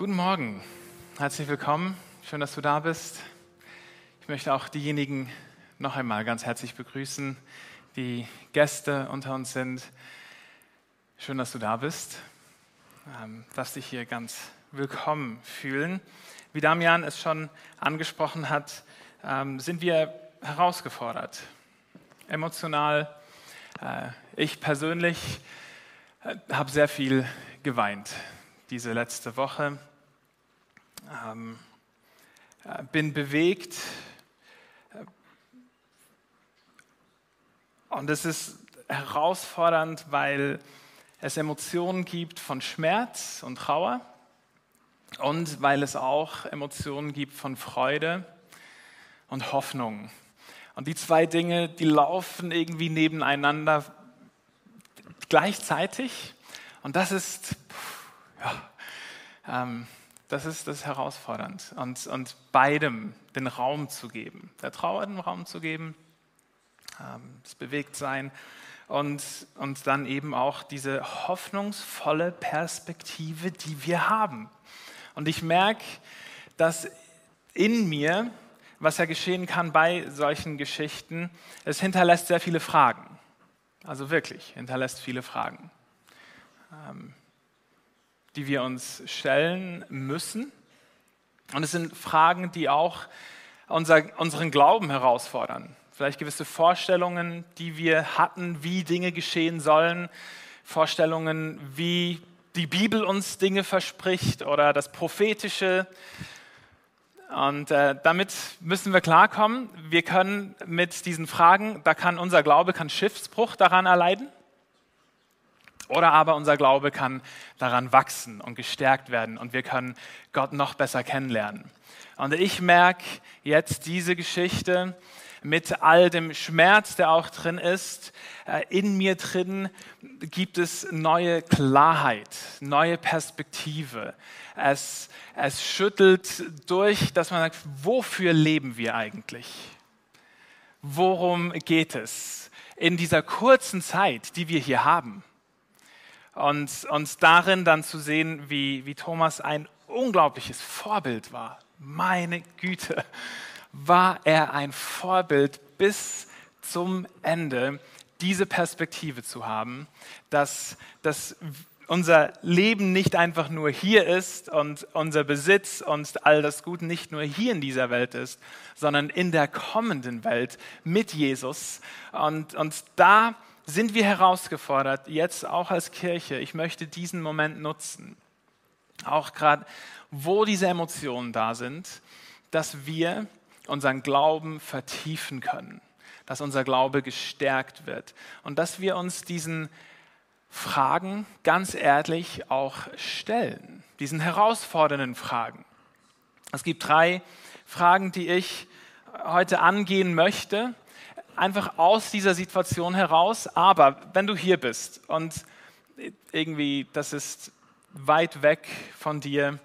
Guten Morgen, herzlich willkommen, schön, dass du da bist. Ich möchte auch diejenigen noch einmal ganz herzlich begrüßen, die Gäste unter uns sind. Schön, dass du da bist. Ähm, darfst dich hier ganz willkommen fühlen. Wie Damian es schon angesprochen hat, ähm, sind wir herausgefordert, emotional. Äh, ich persönlich äh, habe sehr viel geweint diese letzte Woche ähm, äh, bin bewegt. Äh, und es ist herausfordernd, weil es Emotionen gibt von Schmerz und Trauer und weil es auch Emotionen gibt von Freude und Hoffnung. Und die zwei Dinge, die laufen irgendwie nebeneinander gleichzeitig. Und das ist, ja, ähm, das ist das herausfordernd. Und, und beidem den Raum zu geben, der Trauer den Raum zu geben, ähm, das Bewegtsein und, und dann eben auch diese hoffnungsvolle Perspektive, die wir haben. Und ich merke, dass in mir, was ja geschehen kann bei solchen Geschichten, es hinterlässt sehr viele Fragen. Also wirklich, hinterlässt viele Fragen. Ähm, die wir uns stellen müssen. Und es sind Fragen, die auch unser, unseren Glauben herausfordern. Vielleicht gewisse Vorstellungen, die wir hatten, wie Dinge geschehen sollen. Vorstellungen, wie die Bibel uns Dinge verspricht oder das Prophetische. Und äh, damit müssen wir klarkommen. Wir können mit diesen Fragen, da kann unser Glaube kann Schiffsbruch daran erleiden. Oder aber unser Glaube kann daran wachsen und gestärkt werden und wir können Gott noch besser kennenlernen. Und ich merke jetzt diese Geschichte mit all dem Schmerz, der auch drin ist, äh, in mir drin gibt es neue Klarheit, neue Perspektive. Es, es schüttelt durch, dass man sagt, wofür leben wir eigentlich? Worum geht es in dieser kurzen Zeit, die wir hier haben? Und uns darin dann zu sehen, wie, wie Thomas ein unglaubliches Vorbild war. Meine Güte, war er ein Vorbild bis zum Ende, diese Perspektive zu haben, dass, dass unser Leben nicht einfach nur hier ist und unser Besitz und all das Gute nicht nur hier in dieser Welt ist, sondern in der kommenden Welt mit Jesus. Und, und da sind wir herausgefordert, jetzt auch als Kirche, ich möchte diesen Moment nutzen, auch gerade wo diese Emotionen da sind, dass wir unseren Glauben vertiefen können, dass unser Glaube gestärkt wird und dass wir uns diesen Fragen ganz ehrlich auch stellen, diesen herausfordernden Fragen. Es gibt drei Fragen, die ich heute angehen möchte einfach aus dieser Situation heraus. Aber wenn du hier bist und irgendwie das ist weit weg von dir,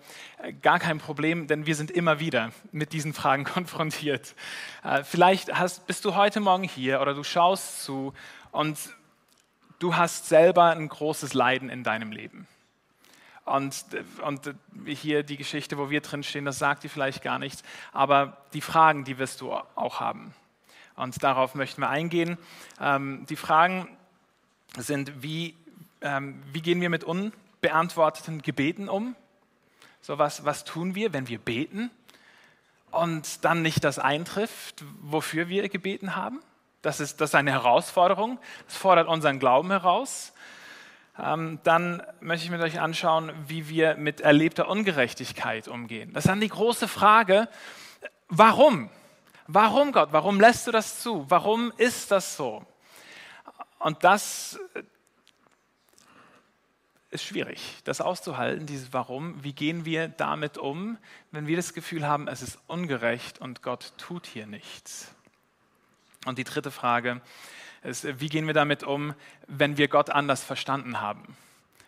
gar kein Problem, denn wir sind immer wieder mit diesen Fragen konfrontiert. Äh, vielleicht hast, bist du heute Morgen hier oder du schaust zu und du hast selber ein großes Leiden in deinem Leben. Und, und hier die Geschichte, wo wir drin stehen, das sagt dir vielleicht gar nichts, aber die Fragen, die wirst du auch haben. Und darauf möchten wir eingehen. Ähm, die Fragen sind, wie, ähm, wie gehen wir mit unbeantworteten Gebeten um? So was, was tun wir, wenn wir beten und dann nicht das eintrifft, wofür wir gebeten haben? Das ist, das ist eine Herausforderung. Das fordert unseren Glauben heraus. Ähm, dann möchte ich mit euch anschauen, wie wir mit erlebter Ungerechtigkeit umgehen. Das ist dann die große Frage, warum? Warum Gott? Warum lässt du das zu? Warum ist das so? Und das ist schwierig, das auszuhalten, dieses Warum. Wie gehen wir damit um, wenn wir das Gefühl haben, es ist ungerecht und Gott tut hier nichts? Und die dritte Frage ist, wie gehen wir damit um, wenn wir Gott anders verstanden haben?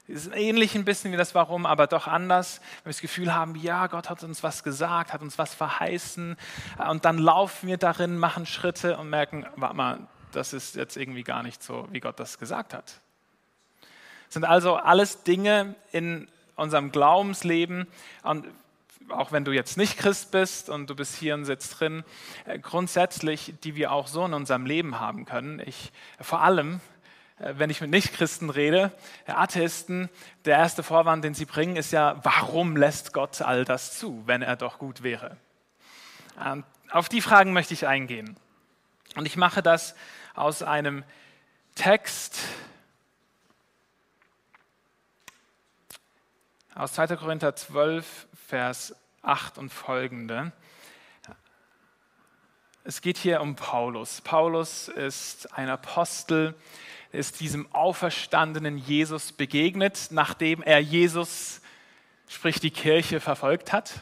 Ist ähnlich ein bisschen wie das Warum, aber doch anders. Wenn wir das Gefühl haben, ja, Gott hat uns was gesagt, hat uns was verheißen. Und dann laufen wir darin, machen Schritte und merken, warte mal, das ist jetzt irgendwie gar nicht so, wie Gott das gesagt hat. Das sind also alles Dinge in unserem Glaubensleben, und auch wenn du jetzt nicht Christ bist und du bist hier und sitzt drin, äh, grundsätzlich, die wir auch so in unserem Leben haben können. Ich, vor allem, äh, wenn ich mit Nichtchristen rede, Atheisten, der erste Vorwand, den sie bringen, ist ja, warum lässt Gott all das zu, wenn er doch gut wäre? Ähm, auf die Fragen möchte ich eingehen. Und ich mache das aus einem Text aus 2. Korinther 12, Vers 8 und folgende. Es geht hier um Paulus. Paulus ist ein Apostel, ist diesem auferstandenen Jesus begegnet, nachdem er Jesus, sprich die Kirche, verfolgt hat.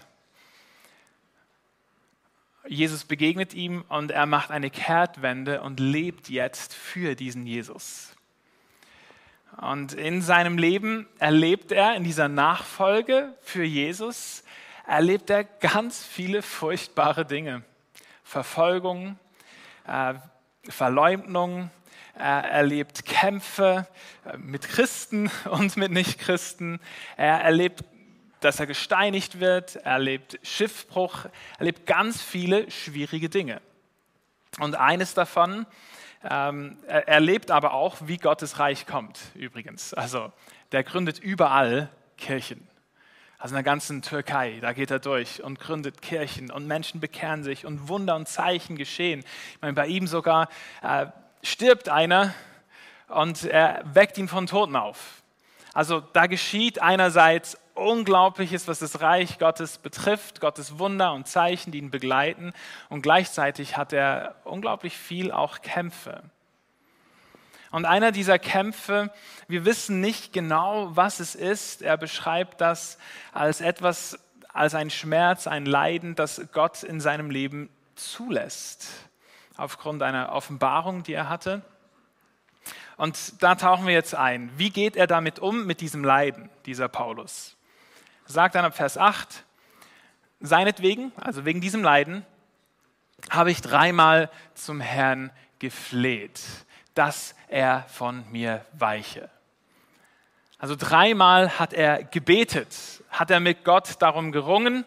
Jesus begegnet ihm und er macht eine Kehrtwende und lebt jetzt für diesen Jesus. Und in seinem Leben erlebt er in dieser Nachfolge für Jesus, erlebt er ganz viele furchtbare Dinge. Verfolgung, äh, Verleumdung, er erlebt Kämpfe äh, mit Christen und mit Nichtchristen. Er erlebt, dass er gesteinigt wird, er erlebt Schiffbruch, er erlebt ganz viele schwierige Dinge. Und eines davon, ähm, er erlebt aber auch, wie Gottes Reich kommt, übrigens. Also, der gründet überall Kirchen. Also in der ganzen Türkei, da geht er durch und gründet Kirchen und Menschen bekehren sich und Wunder und Zeichen geschehen. Ich meine, bei ihm sogar äh, stirbt einer und er weckt ihn von Toten auf. Also da geschieht einerseits Unglaubliches, was das Reich Gottes betrifft, Gottes Wunder und Zeichen, die ihn begleiten. Und gleichzeitig hat er unglaublich viel auch Kämpfe. Und einer dieser Kämpfe, wir wissen nicht genau, was es ist. Er beschreibt das als etwas, als ein Schmerz, ein Leiden, das Gott in seinem Leben zulässt, aufgrund einer Offenbarung, die er hatte. Und da tauchen wir jetzt ein. Wie geht er damit um, mit diesem Leiden, dieser Paulus? sagt dann ab Vers 8, seinetwegen, also wegen diesem Leiden, habe ich dreimal zum Herrn gefleht, dass er von mir weiche. Also dreimal hat er gebetet, hat er mit Gott darum gerungen.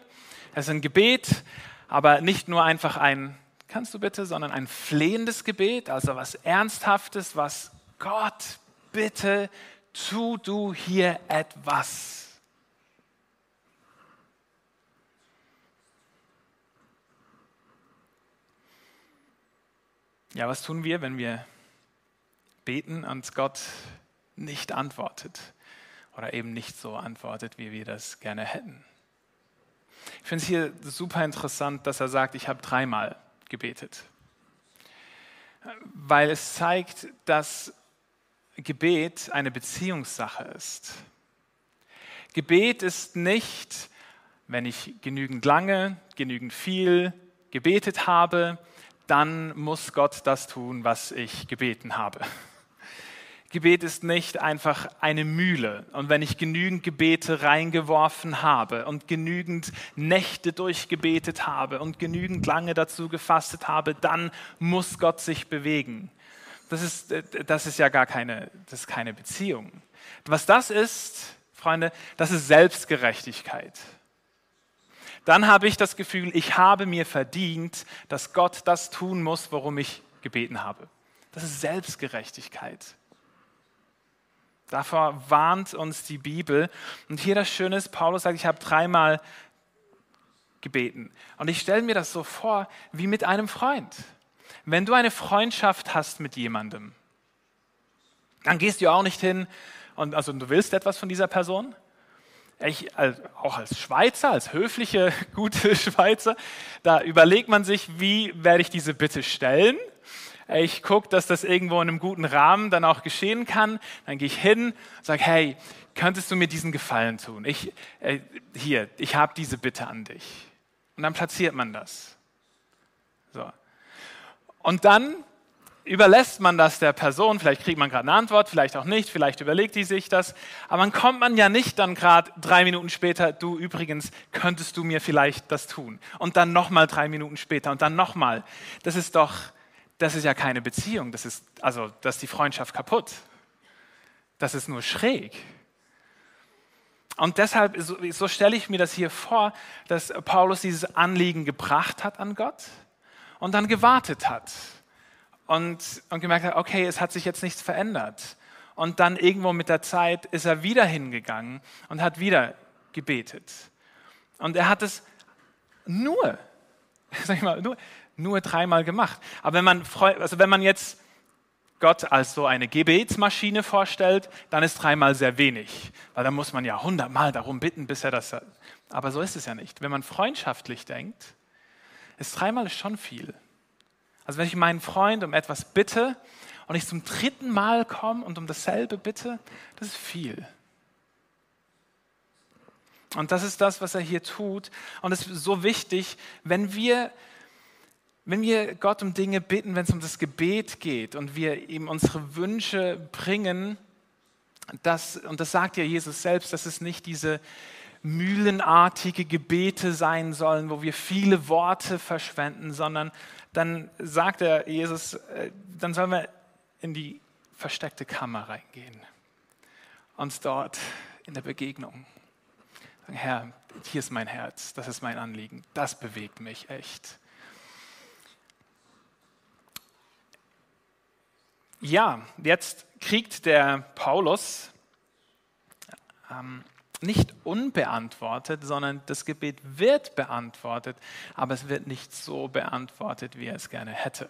Es ist ein Gebet, aber nicht nur einfach ein, kannst du bitte, sondern ein flehendes Gebet, also was Ernsthaftes, was Gott, bitte, tu du hier etwas. Ja, was tun wir, wenn wir beten und Gott nicht antwortet oder eben nicht so antwortet, wie wir das gerne hätten? Ich finde es hier super interessant, dass er sagt, ich habe dreimal gebetet, weil es zeigt, dass Gebet eine Beziehungssache ist. Gebet ist nicht, wenn ich genügend lange, genügend viel gebetet habe, dann muss Gott das tun, was ich gebeten habe. Gebet ist nicht einfach eine Mühle. Und wenn ich genügend Gebete reingeworfen habe und genügend Nächte durchgebetet habe und genügend lange dazu gefastet habe, dann muss Gott sich bewegen. Das ist, das ist ja gar keine, das ist keine Beziehung. Was das ist, Freunde, das ist Selbstgerechtigkeit dann habe ich das Gefühl, ich habe mir verdient, dass Gott das tun muss, worum ich gebeten habe. Das ist Selbstgerechtigkeit. Davor warnt uns die Bibel. Und hier das Schöne ist, Paulus sagt, ich habe dreimal gebeten. Und ich stelle mir das so vor wie mit einem Freund. Wenn du eine Freundschaft hast mit jemandem, dann gehst du auch nicht hin und also du willst etwas von dieser Person, ich, auch als Schweizer, als höfliche, gute Schweizer, da überlegt man sich, wie werde ich diese Bitte stellen. Ich gucke, dass das irgendwo in einem guten Rahmen dann auch geschehen kann. Dann gehe ich hin, sage, hey, könntest du mir diesen Gefallen tun? Ich, äh, hier, ich habe diese Bitte an dich. Und dann platziert man das. So. Und dann überlässt man das der Person, vielleicht kriegt man gerade eine Antwort, vielleicht auch nicht, vielleicht überlegt die sich das, aber dann kommt man ja nicht dann gerade drei Minuten später, du übrigens, könntest du mir vielleicht das tun? Und dann nochmal drei Minuten später und dann nochmal. Das ist doch, das ist ja keine Beziehung, das ist, also, das ist die Freundschaft kaputt. Das ist nur schräg. Und deshalb, so, so stelle ich mir das hier vor, dass Paulus dieses Anliegen gebracht hat an Gott und dann gewartet hat und, und gemerkt hat, okay, es hat sich jetzt nichts verändert. Und dann irgendwo mit der Zeit ist er wieder hingegangen und hat wieder gebetet. Und er hat es nur, sag ich mal, nur, nur dreimal gemacht. Aber wenn man, also wenn man jetzt Gott als so eine Gebetsmaschine vorstellt, dann ist dreimal sehr wenig, weil dann muss man ja hundertmal darum bitten, bis er das. Aber so ist es ja nicht. Wenn man freundschaftlich denkt, ist dreimal schon viel. Also wenn ich meinen Freund um etwas bitte und ich zum dritten Mal komme und um dasselbe bitte, das ist viel. Und das ist das, was er hier tut. Und es ist so wichtig, wenn wir wenn wir Gott um Dinge bitten, wenn es um das Gebet geht und wir ihm unsere Wünsche bringen, das, und das sagt ja Jesus selbst, dass es nicht diese mühlenartige Gebete sein sollen, wo wir viele Worte verschwenden, sondern dann sagt er Jesus, äh, dann sollen wir in die versteckte Kammer reingehen, uns dort in der Begegnung sagen, Herr, hier ist mein Herz, das ist mein Anliegen, das bewegt mich echt. Ja, jetzt kriegt der Paulus ähm, nicht unbeantwortet, sondern das Gebet wird beantwortet, aber es wird nicht so beantwortet, wie er es gerne hätte.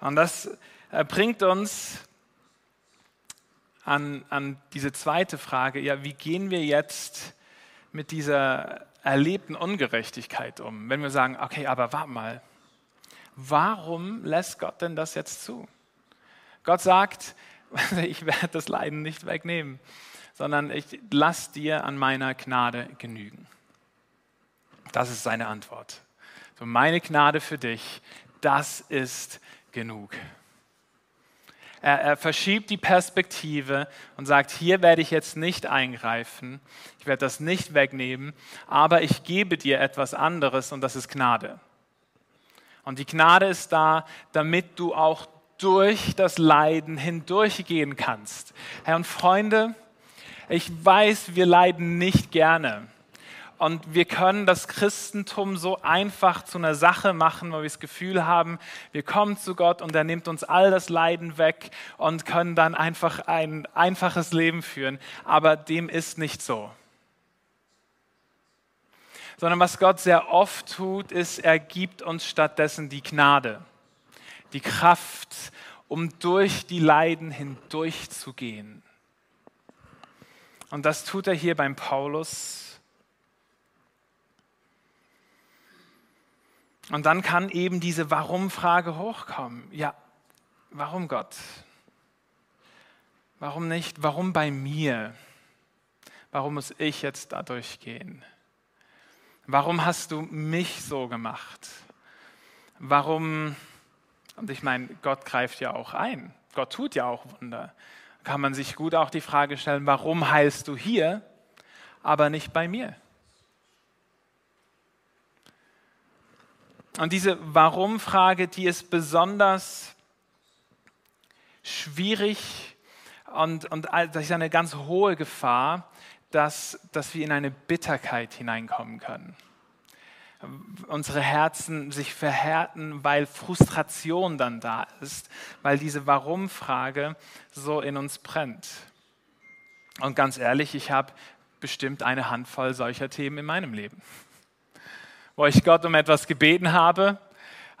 Und das äh, bringt uns an, an diese zweite Frage, ja, wie gehen wir jetzt mit dieser erlebten Ungerechtigkeit um? Wenn wir sagen, okay, aber warte mal, warum lässt Gott denn das jetzt zu? Gott sagt, ich werde das Leiden nicht wegnehmen, sondern ich lass dir an meiner Gnade genügen. Das ist seine Antwort. So meine Gnade für dich, das ist genug. Er, er, verschiebt die Perspektive und sagt, hier werde ich jetzt nicht eingreifen, ich werde das nicht wegnehmen, aber ich gebe dir etwas anderes und das ist Gnade. Und die Gnade ist da, damit du auch durch das Leiden hindurchgehen kannst. Herr und Freunde, ich weiß, wir leiden nicht gerne. Und wir können das Christentum so einfach zu einer Sache machen, wo wir das Gefühl haben, wir kommen zu Gott und er nimmt uns all das Leiden weg und können dann einfach ein einfaches Leben führen. Aber dem ist nicht so sondern was Gott sehr oft tut, ist, er gibt uns stattdessen die Gnade, die Kraft, um durch die Leiden hindurchzugehen. Und das tut er hier beim Paulus. Und dann kann eben diese Warum-Frage hochkommen. Ja, warum Gott? Warum nicht? Warum bei mir? Warum muss ich jetzt da durchgehen? Warum hast du mich so gemacht? Warum, und ich meine, Gott greift ja auch ein. Gott tut ja auch Wunder. Kann man sich gut auch die Frage stellen, warum heilst du hier, aber nicht bei mir? Und diese Warum-Frage, die ist besonders schwierig und, und das ist eine ganz hohe Gefahr, dass, dass wir in eine Bitterkeit hineinkommen können. Unsere Herzen sich verhärten, weil Frustration dann da ist, weil diese Warum-Frage so in uns brennt. Und ganz ehrlich, ich habe bestimmt eine Handvoll solcher Themen in meinem Leben, wo ich Gott um etwas gebeten habe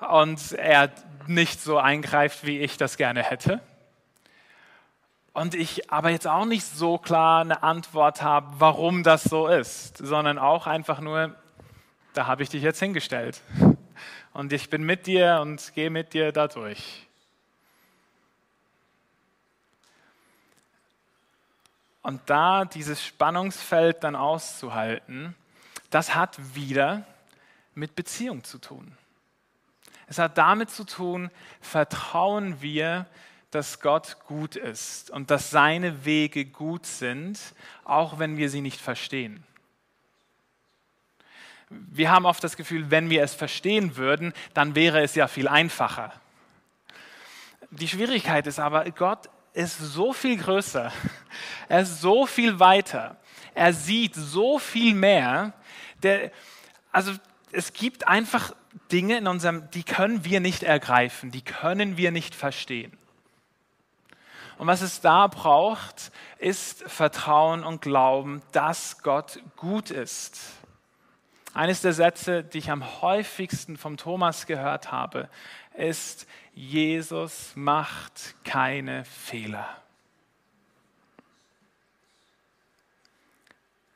und er nicht so eingreift, wie ich das gerne hätte und ich aber jetzt auch nicht so klar eine Antwort habe, warum das so ist, sondern auch einfach nur, da habe ich dich jetzt hingestellt. Und ich bin mit dir und gehe mit dir da durch. Und da dieses Spannungsfeld dann auszuhalten, das hat wieder mit Beziehung zu tun. Es hat damit zu tun, vertrauen wir dass Gott gut ist und dass seine Wege gut sind, auch wenn wir sie nicht verstehen. Wir haben oft das Gefühl, wenn wir es verstehen würden, dann wäre es ja viel einfacher. Die Schwierigkeit ist aber, Gott ist so viel größer Er ist so viel weiter. Er sieht so viel mehr. Der, also es gibt einfach Dinge in unserem, die können wir nicht ergreifen, die können wir nicht verstehen. Und was es da braucht, ist Vertrauen und Glauben, dass Gott gut ist. Eines der Sätze, die ich am häufigsten vom Thomas gehört habe, ist, Jesus macht keine Fehler.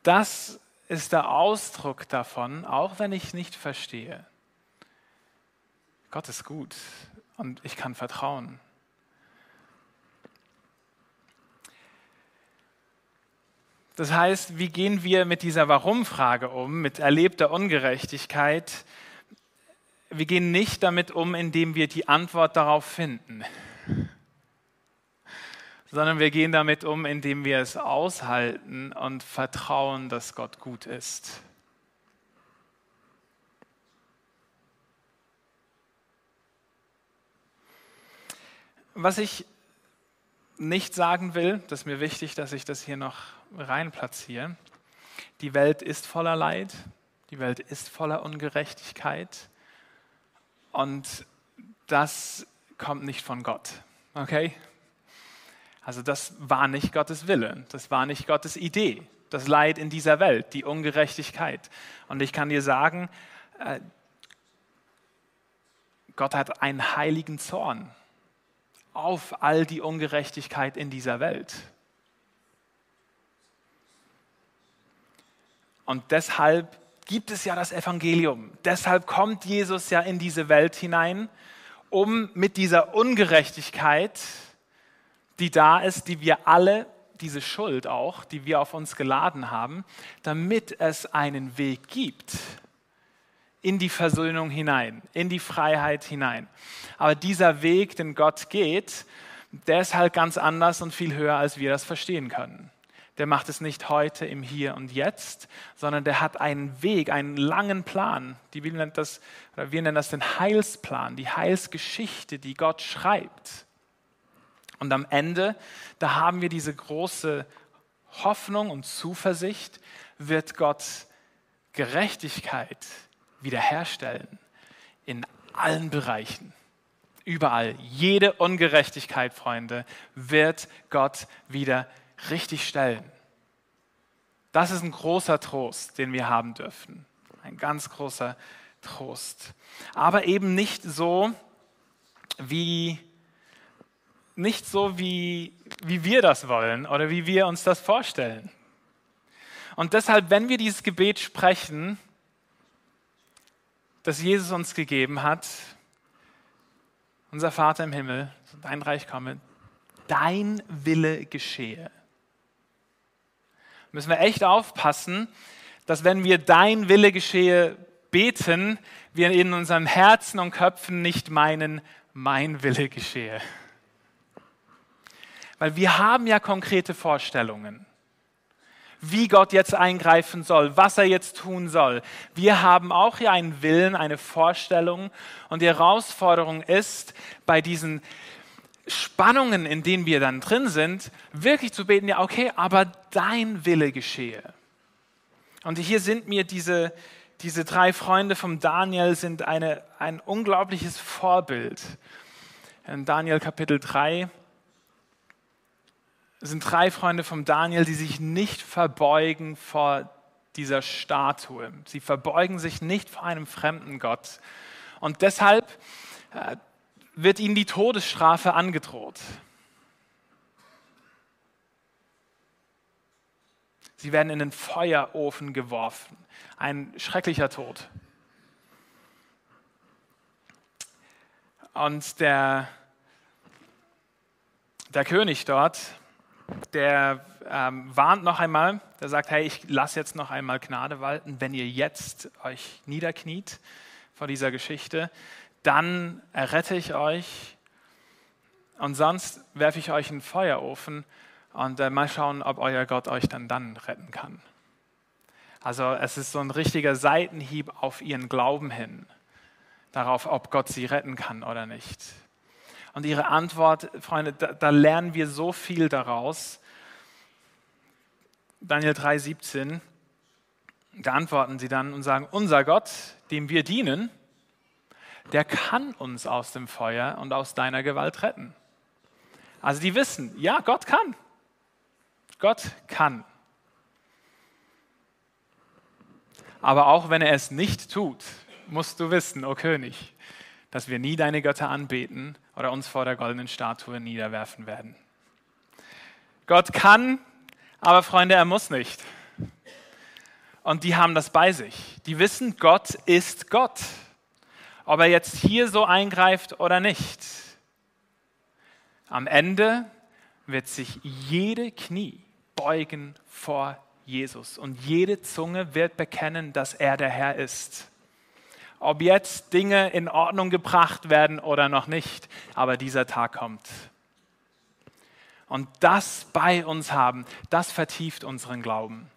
Das ist der Ausdruck davon, auch wenn ich nicht verstehe. Gott ist gut und ich kann vertrauen. Das heißt, wie gehen wir mit dieser Warum-Frage um, mit erlebter Ungerechtigkeit? Wir gehen nicht damit um, indem wir die Antwort darauf finden, sondern wir gehen damit um, indem wir es aushalten und vertrauen, dass Gott gut ist. Was ich nicht sagen will, das ist mir wichtig, dass ich das hier noch rein platziere. Die Welt ist voller Leid, die Welt ist voller Ungerechtigkeit und das kommt nicht von Gott. Okay? Also das war nicht Gottes Wille, das war nicht Gottes Idee, das Leid in dieser Welt, die Ungerechtigkeit. Und ich kann dir sagen, äh, Gott hat einen heiligen Zorn auf all die Ungerechtigkeit in dieser Welt. Und deshalb gibt es ja das Evangelium. Deshalb kommt Jesus ja in diese Welt hinein, um mit dieser Ungerechtigkeit, die da ist, die wir alle, diese Schuld auch, die wir auf uns geladen haben, damit es einen Weg gibt in die Versöhnung hinein, in die Freiheit hinein. Aber dieser Weg, den Gott geht, der ist halt ganz anders und viel höher, als wir das verstehen können der macht es nicht heute im Hier und Jetzt, sondern der hat einen Weg, einen langen Plan. Die Bibel nennt das, oder wir nennen das den Heilsplan, die Heilsgeschichte, die Gott schreibt. Und am Ende, da haben wir diese große Hoffnung und Zuversicht, wird Gott Gerechtigkeit wiederherstellen in allen Bereichen. Überall, jede Ungerechtigkeit, Freunde, wird Gott wiederherstellen richtig stellen. Das ist ein großer Trost, den wir haben dürfen. Ein ganz großer Trost. Aber eben nicht so, wie, nicht so wie, wie wir das wollen oder wie wir uns das vorstellen. Und deshalb, wenn wir dieses Gebet sprechen, das Jesus uns gegeben hat, unser Vater im Himmel, dein Reich komme, dein Wille geschehe müssen wir echt aufpassen, dass wenn wir dein Wille geschehe beten, wir in unseren Herzen und Köpfen nicht meinen, mein Wille geschehe. Weil wir haben ja konkrete Vorstellungen, wie Gott jetzt eingreifen soll, was er jetzt tun soll. Wir haben auch ja einen Willen, eine Vorstellung und die Herausforderung ist, bei diesen Spannungen, in denen wir dann drin sind, wirklich zu beten, ja, okay, aber dein Wille geschehe. Und hier sind mir diese, diese drei Freunde vom Daniel sind eine, ein unglaubliches Vorbild. In Daniel Kapitel 3 sind drei Freunde vom Daniel, die sich nicht verbeugen vor dieser Statue. Sie verbeugen sich nicht vor einem fremden Gott. Und deshalb äh, wird ihnen die Todesstrafe angedroht. Sie werden in den Feuerofen geworfen. Ein schrecklicher Tod. Und der, der König dort, der ähm, warnt noch einmal, der sagt, hey, ich lasse jetzt noch einmal Gnade walten, wenn ihr jetzt euch niederkniet vor dieser Geschichte, dann errette ich euch und sonst werfe ich euch in den Feuerofen und äh, mal schauen, ob euer Gott euch dann dann retten kann. Also es ist so ein richtiger Seitenhieb auf ihren Glauben hin, darauf, ob Gott sie retten kann oder nicht. Und ihre Antwort, Freunde, da, da lernen wir so viel daraus. Daniel 3,17, da antworten sie dann und sagen, unser Gott, dem wir dienen, der kann uns aus dem Feuer und aus deiner Gewalt retten. Also die wissen, ja, Gott kann. Gott kann. Aber auch wenn er es nicht tut, musst du wissen, o oh König, dass wir nie deine Götter anbeten oder uns vor der goldenen Statue niederwerfen werden. Gott kann, aber Freunde, er muss nicht. Und die haben das bei sich. Die wissen, Gott ist Gott. Ob er jetzt hier so eingreift oder nicht. Am Ende wird sich jede Knie beugen vor Jesus und jede Zunge wird bekennen, dass er der Herr ist. Ob jetzt Dinge in Ordnung gebracht werden oder noch nicht, aber dieser Tag kommt. Und das bei uns haben, das vertieft unseren Glauben.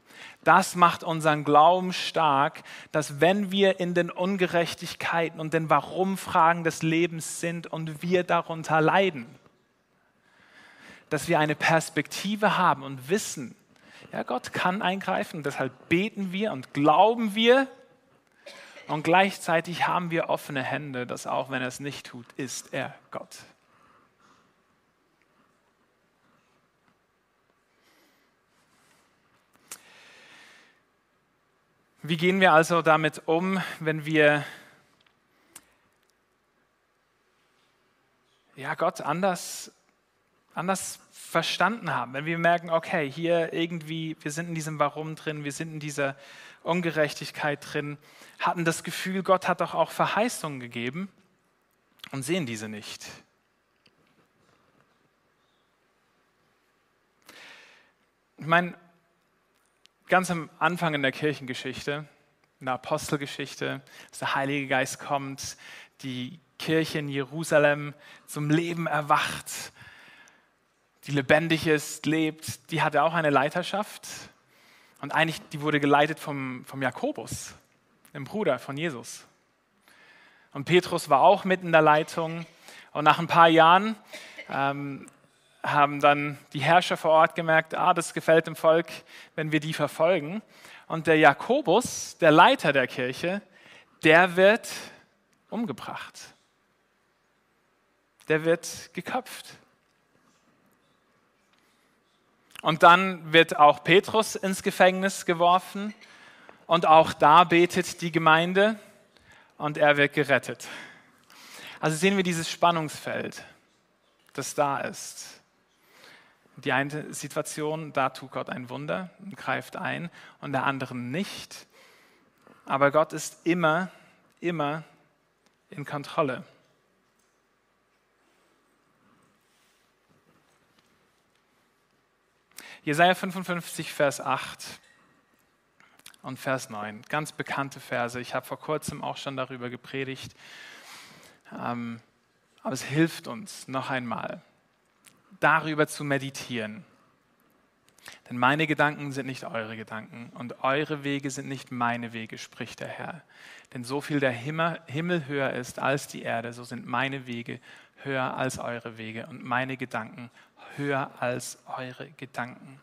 Das macht unseren Glauben stark, dass wenn wir in den Ungerechtigkeiten und den Warum-Fragen des Lebens sind und wir darunter leiden, dass wir eine Perspektive haben und wissen, ja, Gott kann eingreifen, deshalb beten wir und glauben wir und gleichzeitig haben wir offene Hände, dass auch wenn er es nicht tut, ist er Gott. Wie gehen wir also damit um, wenn wir ja, Gott anders anders verstanden haben, wenn wir merken, okay, hier irgendwie, wir sind in diesem Warum drin, wir sind in dieser Ungerechtigkeit drin, hatten das Gefühl, Gott hat doch auch Verheißungen gegeben und sehen diese nicht. Ich meine, ganz am Anfang in der Kirchengeschichte, in der Apostelgeschichte, dass der Heilige Geist kommt, die Kirche in Jerusalem zum Leben erwacht die lebendig ist, lebt, die hatte auch eine Leiterschaft. Und eigentlich, die wurde geleitet vom, vom Jakobus, dem Bruder von Jesus. Und Petrus war auch mit in der Leitung. Und nach ein paar Jahren ähm, haben dann die Herrscher vor Ort gemerkt, ah, das gefällt dem Volk, wenn wir die verfolgen. Und der Jakobus, der Leiter der Kirche, der wird umgebracht. Der wird geköpft. Und dann wird auch Petrus ins Gefängnis geworfen und auch da betet die Gemeinde und er wird gerettet. Also sehen wir dieses Spannungsfeld, das da ist. Die eine Situation, da tut Gott ein Wunder und greift ein und der andere nicht. Aber Gott ist immer, immer in Kontrolle. Jesaja 55, Vers 8 und Vers 9. Ganz bekannte Verse. Ich habe vor kurzem auch schon darüber gepredigt. Ähm, aber es hilft uns noch einmal, darüber zu meditieren. Denn meine Gedanken sind nicht eure Gedanken und eure Wege sind nicht meine Wege, spricht der Herr. Denn so viel der Himmel höher ist als die Erde, so sind meine Wege höher als eure Wege und meine Gedanken höher als eure Gedanken.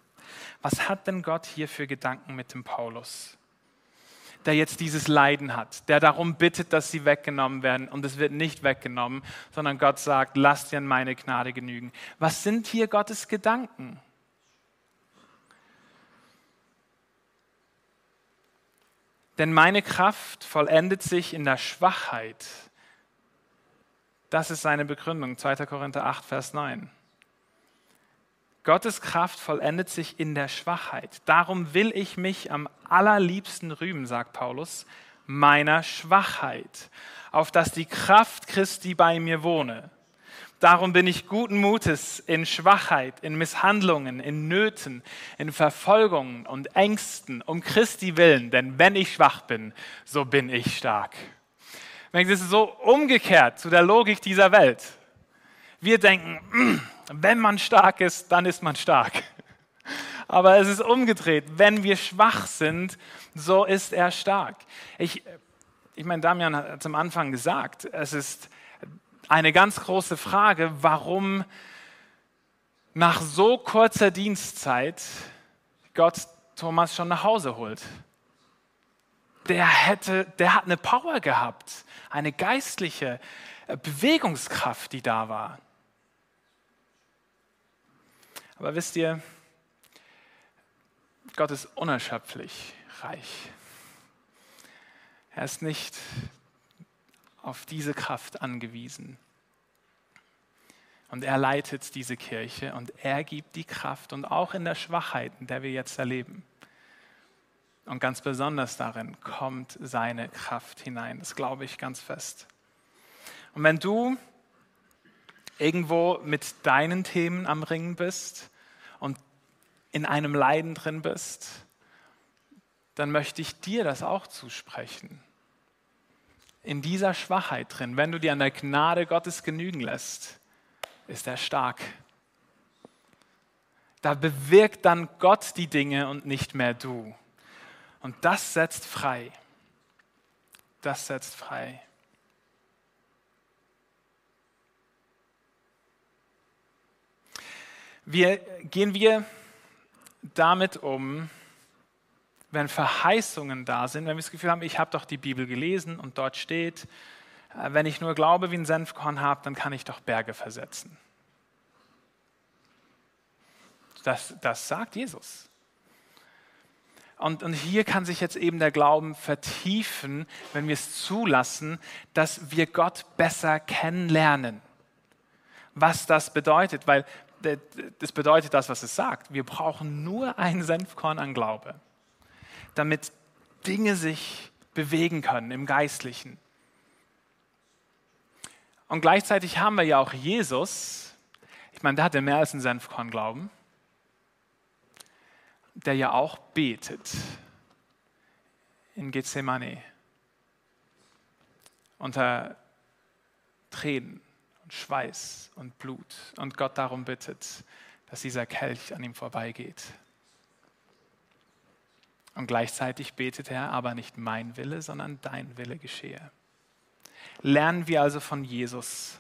Was hat denn Gott hier für Gedanken mit dem Paulus? Der jetzt dieses Leiden hat, der darum bittet, dass sie weggenommen werden und es wird nicht weggenommen, sondern Gott sagt, lasst dir meine Gnade genügen. Was sind hier Gottes Gedanken? Denn meine Kraft vollendet sich in der Schwachheit. Das ist seine Begründung, 2. Korinther 8, Vers 9. Gottes Kraft vollendet sich in der Schwachheit. Darum will ich mich am allerliebsten rühmen, sagt Paulus, meiner Schwachheit, auf dass die Kraft Christi bei mir wohne. Darum bin ich guten Mutes in Schwachheit, in Misshandlungen, in Nöten, in Verfolgungen und Ängsten um Christi willen, denn wenn ich schwach bin, so bin ich stark. Das ist so umgekehrt zu der Logik dieser Welt. Wir denken, wenn man stark ist, dann ist man stark. Aber es ist umgedreht. Wenn wir schwach sind, so ist er stark. Ich, ich meine, Damian hat am Anfang gesagt, es ist eine ganz große Frage, warum nach so kurzer Dienstzeit Gott Thomas schon nach Hause holt. Der, hätte, der hat eine Power gehabt, eine geistliche Bewegungskraft, die da war. Aber wisst ihr, Gott ist unerschöpflich reich. Er ist nicht auf diese Kraft angewiesen. Und er leitet diese Kirche und er gibt die Kraft und auch in der Schwachheit, in der wir jetzt erleben. Und ganz besonders darin kommt seine Kraft hinein. Das glaube ich ganz fest. Und wenn du irgendwo mit deinen Themen am Ringen bist und in einem Leiden drin bist, dann möchte ich dir das auch zusprechen. In dieser Schwachheit drin, wenn du dir an der Gnade Gottes genügen lässt, ist er stark. Da bewirkt dann Gott die Dinge und nicht mehr du. Und das setzt frei. Das setzt frei. Wir, gehen wir damit um, wenn Verheißungen da sind, wenn wir das Gefühl haben, ich habe doch die Bibel gelesen und dort steht, äh, wenn ich nur Glaube wie ein Senfkorn habe, dann kann ich doch Berge versetzen. Das, das sagt Jesus. Und, und hier kann sich jetzt eben der Glauben vertiefen, wenn wir es zulassen, dass wir Gott besser kennenlernen. Was das bedeutet, weil das bedeutet das, was es sagt. Wir brauchen nur ein Senfkorn an Glaube, damit Dinge sich bewegen können im Geistlichen. Und gleichzeitig haben wir ja auch Jesus, ich meine, der hat ja mehr als ein Senfkorn Glauben, der ja auch betet in Gethsemane unter Tränen und Schweiß und Blut und Gott darum bittet, dass dieser Kelch an ihm vorbeigeht. Und gleichzeitig betet er, aber nicht mein Wille, sondern dein Wille geschehe. Lernen wir also von Jesus,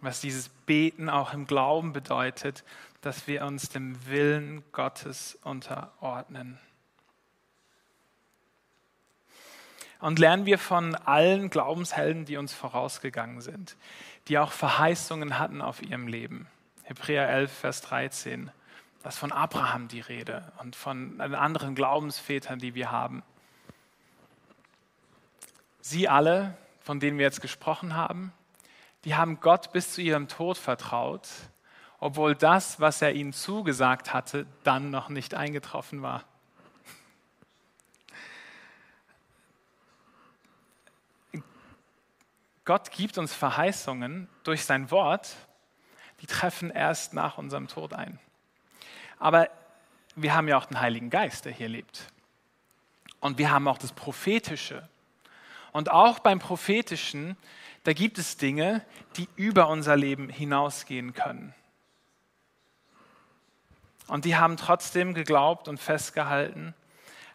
was dieses Beten auch im Glauben bedeutet, dass wir uns dem Willen Gottes unterordnen. Und lernen wir von allen Glaubenshelden, die uns vorausgegangen sind, die auch Verheißungen hatten auf ihrem Leben. Hebräer 11, Vers 13. Das ist von Abraham die Rede und von anderen Glaubensvätern, die wir haben. Sie alle, von denen wir jetzt gesprochen haben, die haben Gott bis zu ihrem Tod vertraut, obwohl das, was er ihnen zugesagt hatte, dann noch nicht eingetroffen war. Gott gibt uns Verheißungen durch sein Wort, die treffen erst nach unserem Tod ein. Aber wir haben ja auch den Heiligen Geist, der hier lebt. Und wir haben auch das Prophetische. Und auch beim Prophetischen, da gibt es Dinge, die über unser Leben hinausgehen können. Und die haben trotzdem geglaubt und festgehalten.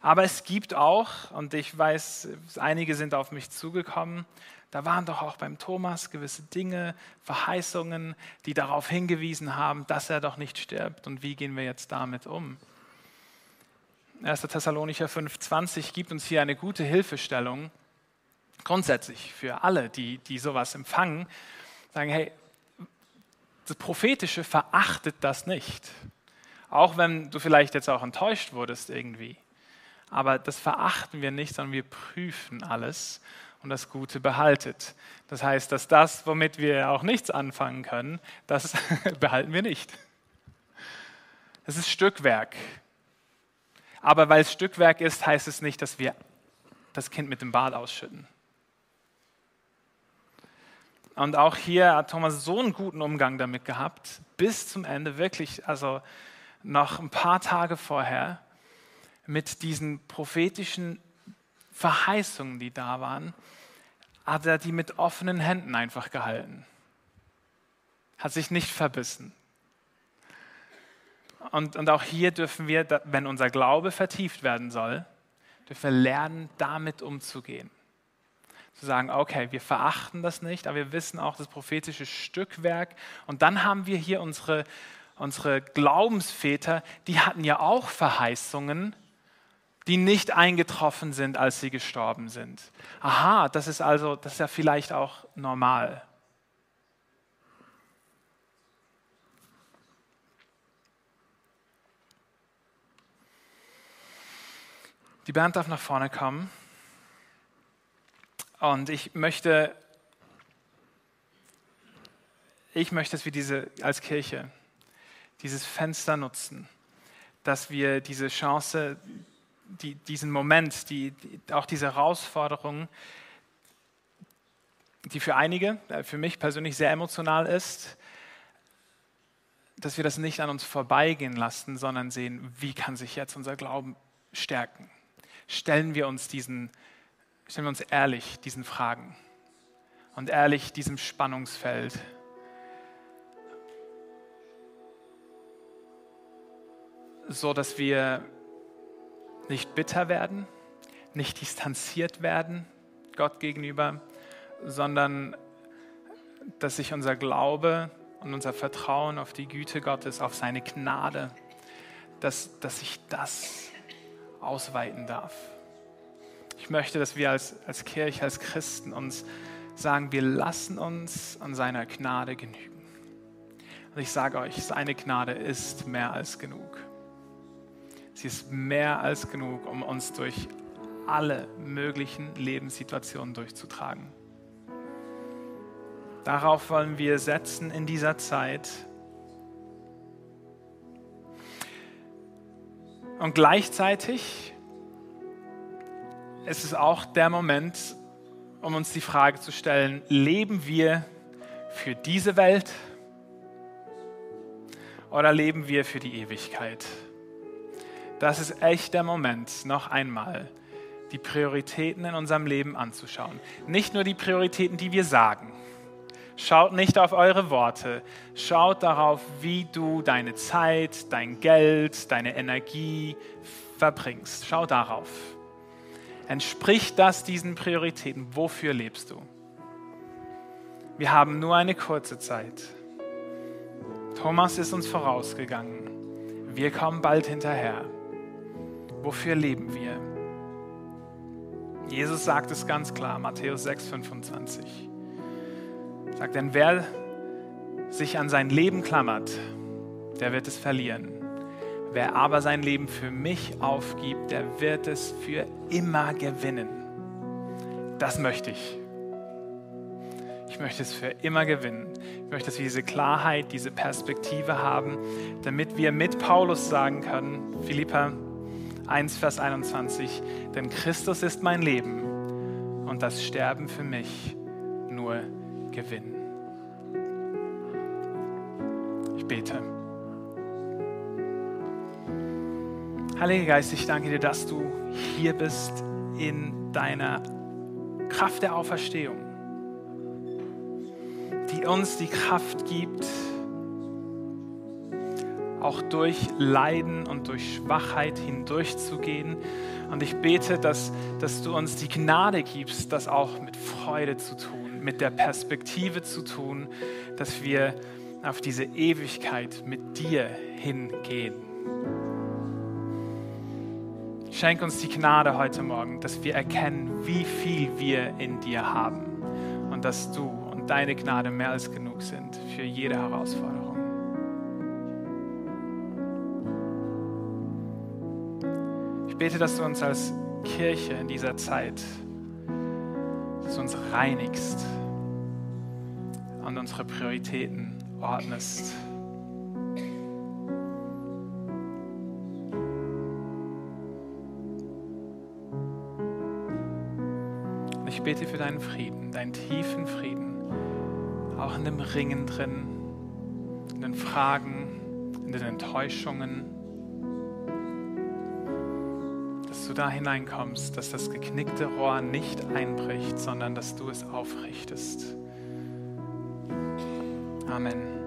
Aber es gibt auch, und ich weiß, einige sind auf mich zugekommen, da waren doch auch beim Thomas gewisse Dinge, Verheißungen, die darauf hingewiesen haben, dass er doch nicht stirbt. Und wie gehen wir jetzt damit um? 1. Thessalonicher 5,20 gibt uns hier eine gute Hilfestellung, grundsätzlich für alle, die, die sowas empfangen, sagen, hey, das Prophetische verachtet das nicht. Auch wenn du vielleicht jetzt auch enttäuscht wurdest irgendwie. Aber das verachten wir nicht, sondern wir prüfen alles und das Gute behaltet. Das heißt, dass das, womit wir auch nichts anfangen können, das behalten wir nicht. Es ist Stückwerk. Aber weil es Stückwerk ist, heißt es nicht, dass wir das Kind mit dem Bad ausschütten. Und auch hier hat Thomas so einen guten Umgang damit gehabt, bis zum Ende, wirklich, also noch ein paar Tage vorher, mit diesen prophetischen Verheißungen, die da waren, hat er die mit offenen Händen einfach gehalten. Hat sich nicht verbissen. Und, und auch hier dürfen wir, wenn unser Glaube vertieft werden soll, dürfen wir lernen, damit umzugehen zu sagen, okay, wir verachten das nicht, aber wir wissen auch das prophetische Stückwerk. Und dann haben wir hier unsere, unsere Glaubensväter, die hatten ja auch Verheißungen, die nicht eingetroffen sind, als sie gestorben sind. Aha, das ist also, das ist ja vielleicht auch normal. Die Band darf nach vorne kommen. Und ich möchte, ich möchte, dass wir diese als Kirche dieses Fenster nutzen, dass wir diese Chance, die, diesen Moment, die, die, auch diese Herausforderung, die für einige, äh, für mich persönlich sehr emotional ist, dass wir das nicht an uns vorbeigehen lassen, sondern sehen, wie kann sich jetzt unser Glauben stärken. Stellen wir uns diesen, stellen wir uns ehrlich diesen Fragen und ehrlich diesem Spannungsfeld. so dass wir nicht bitter werden, nicht distanziert werden Gott gegenüber, sondern dass sich unser Glaube und unser Vertrauen auf die Güte Gottes, auf seine Gnade, dass, dass sich das ausweiten darf. Ich möchte, dass wir als, als Kirche, als Christen uns sagen, wir lassen uns an seiner Gnade genügen. Und ich sage euch, seine Gnade ist mehr als genug. Sie ist mehr als genug, um uns durch alle möglichen Lebenssituationen durchzutragen. Darauf wollen wir setzen in dieser Zeit. Und gleichzeitig ist es auch der Moment, um uns die Frage zu stellen, leben wir für diese Welt oder leben wir für die Ewigkeit? Das ist echt der Moment, noch einmal die Prioritäten in unserem Leben anzuschauen. Nicht nur die Prioritäten, die wir sagen. Schaut nicht auf eure Worte, schaut darauf, wie du deine Zeit, dein Geld, deine Energie verbringst. Schau darauf. Entspricht das diesen Prioritäten? Wofür lebst du? Wir haben nur eine kurze Zeit. Thomas ist uns vorausgegangen. Wir kommen bald hinterher. Wofür leben wir? Jesus sagt es ganz klar, Matthäus 6, 25. Sagt, denn wer sich an sein Leben klammert, der wird es verlieren. Wer aber sein Leben für mich aufgibt, der wird es für immer gewinnen. Das möchte ich. Ich möchte es für immer gewinnen. Ich möchte, dass wir diese Klarheit, diese Perspektive haben, damit wir mit Paulus sagen können, Philippa, 1, Vers 21, denn Christus ist mein Leben und das Sterben für mich nur Gewinn. Ich bete. Heiliger Geist, ich danke dir, dass du hier bist in deiner Kraft der Auferstehung, die uns die Kraft gibt, auch durch Leiden und durch Schwachheit hindurchzugehen. Und ich bete, dass, dass du uns die Gnade gibst, das auch mit Freude zu tun, mit der Perspektive zu tun, dass wir auf diese Ewigkeit mit dir hingehen. Schenk uns die Gnade heute Morgen, dass wir erkennen, wie viel wir in dir haben und dass du und deine Gnade mehr als genug sind für jede Herausforderung. Ich bete, dass du uns als Kirche in dieser Zeit, dass du uns reinigst und unsere Prioritäten ordnest. Ich bete für deinen Frieden, deinen tiefen Frieden, auch in dem Ringen drin, in den Fragen, in den Enttäuschungen da hineinkommst, dass das geknickte Rohr nicht einbricht, sondern dass du es aufrichtest. Amen.